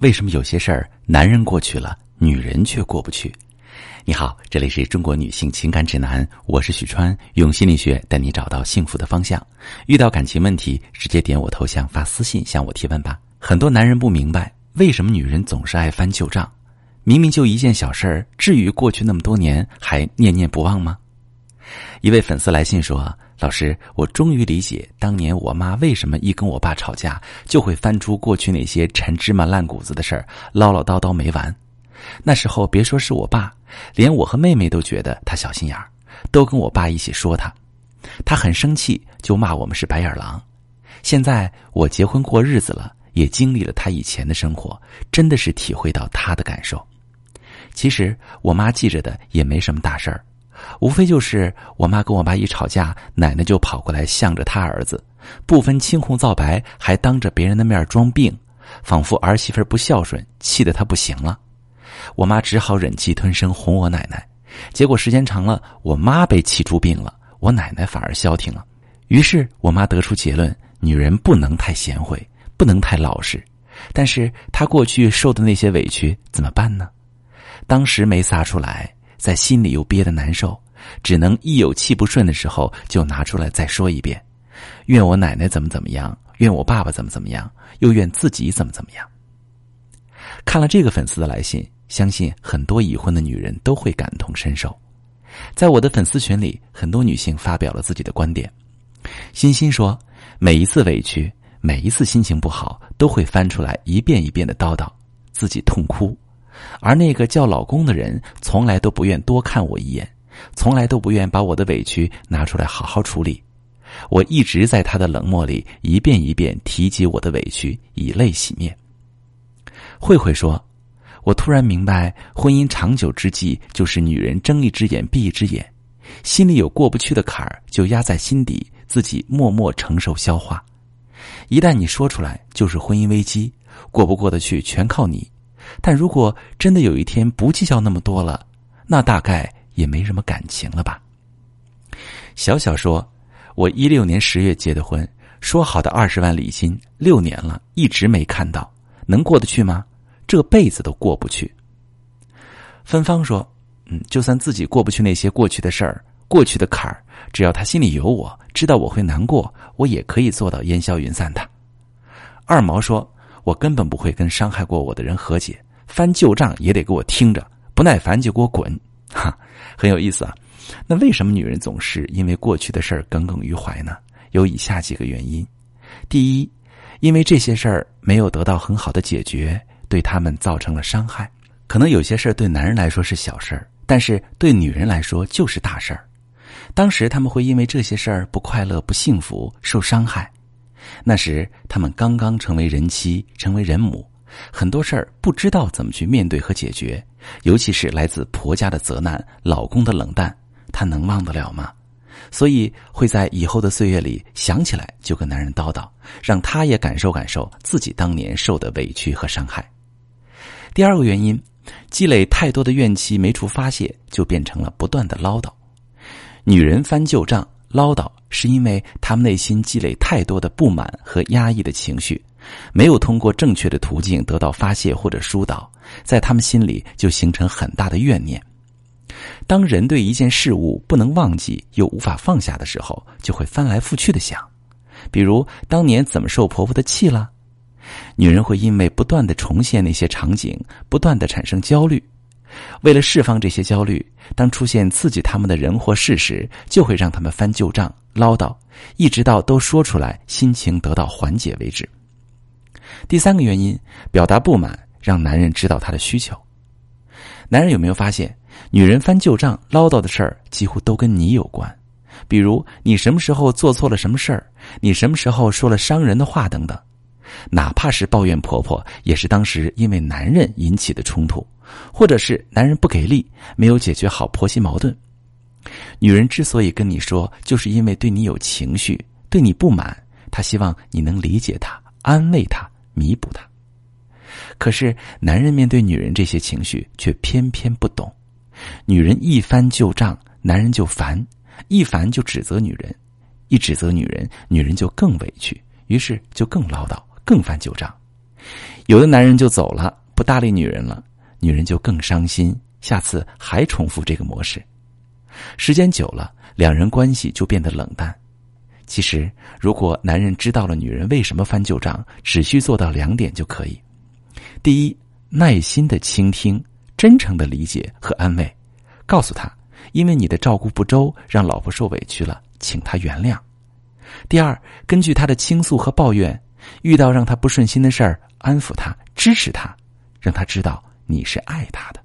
为什么有些事儿男人过去了，女人却过不去？你好，这里是中国女性情感指南，我是许川，用心理学带你找到幸福的方向。遇到感情问题，直接点我头像发私信向我提问吧。很多男人不明白，为什么女人总是爱翻旧账？明明就一件小事儿，至于过去那么多年还念念不忘吗？一位粉丝来信说。老师，我终于理解当年我妈为什么一跟我爸吵架就会翻出过去那些陈芝麻烂谷子的事儿，唠唠叨叨没完。那时候别说是我爸，连我和妹妹都觉得他小心眼儿，都跟我爸一起说他。他很生气，就骂我们是白眼狼。现在我结婚过日子了，也经历了他以前的生活，真的是体会到他的感受。其实我妈记着的也没什么大事儿。无非就是我妈跟我爸一吵架，奶奶就跑过来向着他儿子，不分青红皂白，还当着别人的面装病，仿佛儿媳妇不孝顺，气得他不行了。我妈只好忍气吞声哄我奶奶，结果时间长了，我妈被气出病了，我奶奶反而消停了。于是我妈得出结论：女人不能太贤惠，不能太老实。但是她过去受的那些委屈怎么办呢？当时没撒出来。在心里又憋得难受，只能一有气不顺的时候就拿出来再说一遍，怨我奶奶怎么怎么样，怨我爸爸怎么怎么样，又怨自己怎么怎么样。看了这个粉丝的来信，相信很多已婚的女人都会感同身受。在我的粉丝群里，很多女性发表了自己的观点。欣欣说：“每一次委屈，每一次心情不好，都会翻出来一遍一遍的叨叨，自己痛哭。”而那个叫老公的人，从来都不愿多看我一眼，从来都不愿把我的委屈拿出来好好处理。我一直在他的冷漠里一遍一遍提及我的委屈，以泪洗面。慧慧说：“我突然明白，婚姻长久之计就是女人睁一只眼闭一只眼，心里有过不去的坎儿就压在心底，自己默默承受消化。一旦你说出来，就是婚姻危机，过不过得去全靠你。”但如果真的有一天不计较那么多了，那大概也没什么感情了吧。小小说：“我一六年十月结的婚，说好的二十万礼金，六年了一直没看到，能过得去吗？这辈子都过不去。”芬芳说：“嗯，就算自己过不去那些过去的事儿、过去的坎儿，只要他心里有我，知道我会难过，我也可以做到烟消云散的。”二毛说。我根本不会跟伤害过我的人和解，翻旧账也得给我听着，不耐烦就给我滚，哈，很有意思啊。那为什么女人总是因为过去的事儿耿耿于怀呢？有以下几个原因：第一，因为这些事儿没有得到很好的解决，对他们造成了伤害。可能有些事儿对男人来说是小事儿，但是对女人来说就是大事儿。当时他们会因为这些事儿不快乐、不幸福、受伤害。那时，他们刚刚成为人妻，成为人母，很多事儿不知道怎么去面对和解决，尤其是来自婆家的责难、老公的冷淡，她能忘得了吗？所以会在以后的岁月里想起来就跟男人叨叨，让他也感受感受自己当年受的委屈和伤害。第二个原因，积累太多的怨气没处发泄，就变成了不断的唠叨。女人翻旧账。唠叨是因为他们内心积累太多的不满和压抑的情绪，没有通过正确的途径得到发泄或者疏导，在他们心里就形成很大的怨念。当人对一件事物不能忘记又无法放下的时候，就会翻来覆去的想，比如当年怎么受婆婆的气了。女人会因为不断的重现那些场景，不断的产生焦虑。为了释放这些焦虑，当出现刺激他们的人或事时，就会让他们翻旧账、唠叨，一直到都说出来，心情得到缓解为止。第三个原因，表达不满，让男人知道他的需求。男人有没有发现，女人翻旧账、唠叨的事儿，几乎都跟你有关？比如你什么时候做错了什么事儿，你什么时候说了伤人的话等等。哪怕是抱怨婆婆，也是当时因为男人引起的冲突，或者是男人不给力，没有解决好婆媳矛盾。女人之所以跟你说，就是因为对你有情绪，对你不满，她希望你能理解她、安慰她、弥补她。可是男人面对女人这些情绪，却偏偏不懂。女人一翻旧账，男人就烦，一烦就指责女人，一指责女人，女人就更委屈，于是就更唠叨。更翻旧账，有的男人就走了，不搭理女人了，女人就更伤心，下次还重复这个模式。时间久了，两人关系就变得冷淡。其实，如果男人知道了女人为什么翻旧账，只需做到两点就可以：第一，耐心的倾听，真诚的理解和安慰，告诉他，因为你的照顾不周，让老婆受委屈了，请他原谅；第二，根据他的倾诉和抱怨，遇到让他不顺心的事儿，安抚他，支持他，让他知道你是爱他的。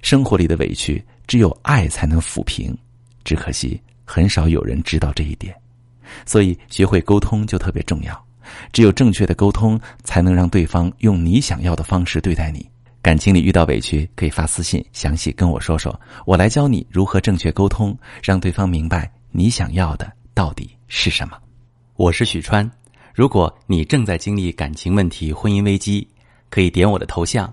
生活里的委屈，只有爱才能抚平，只可惜。很少有人知道这一点，所以学会沟通就特别重要。只有正确的沟通，才能让对方用你想要的方式对待你。感情里遇到委屈，可以发私信详细跟我说说，我来教你如何正确沟通，让对方明白你想要的到底是什么。我是许川，如果你正在经历感情问题、婚姻危机，可以点我的头像，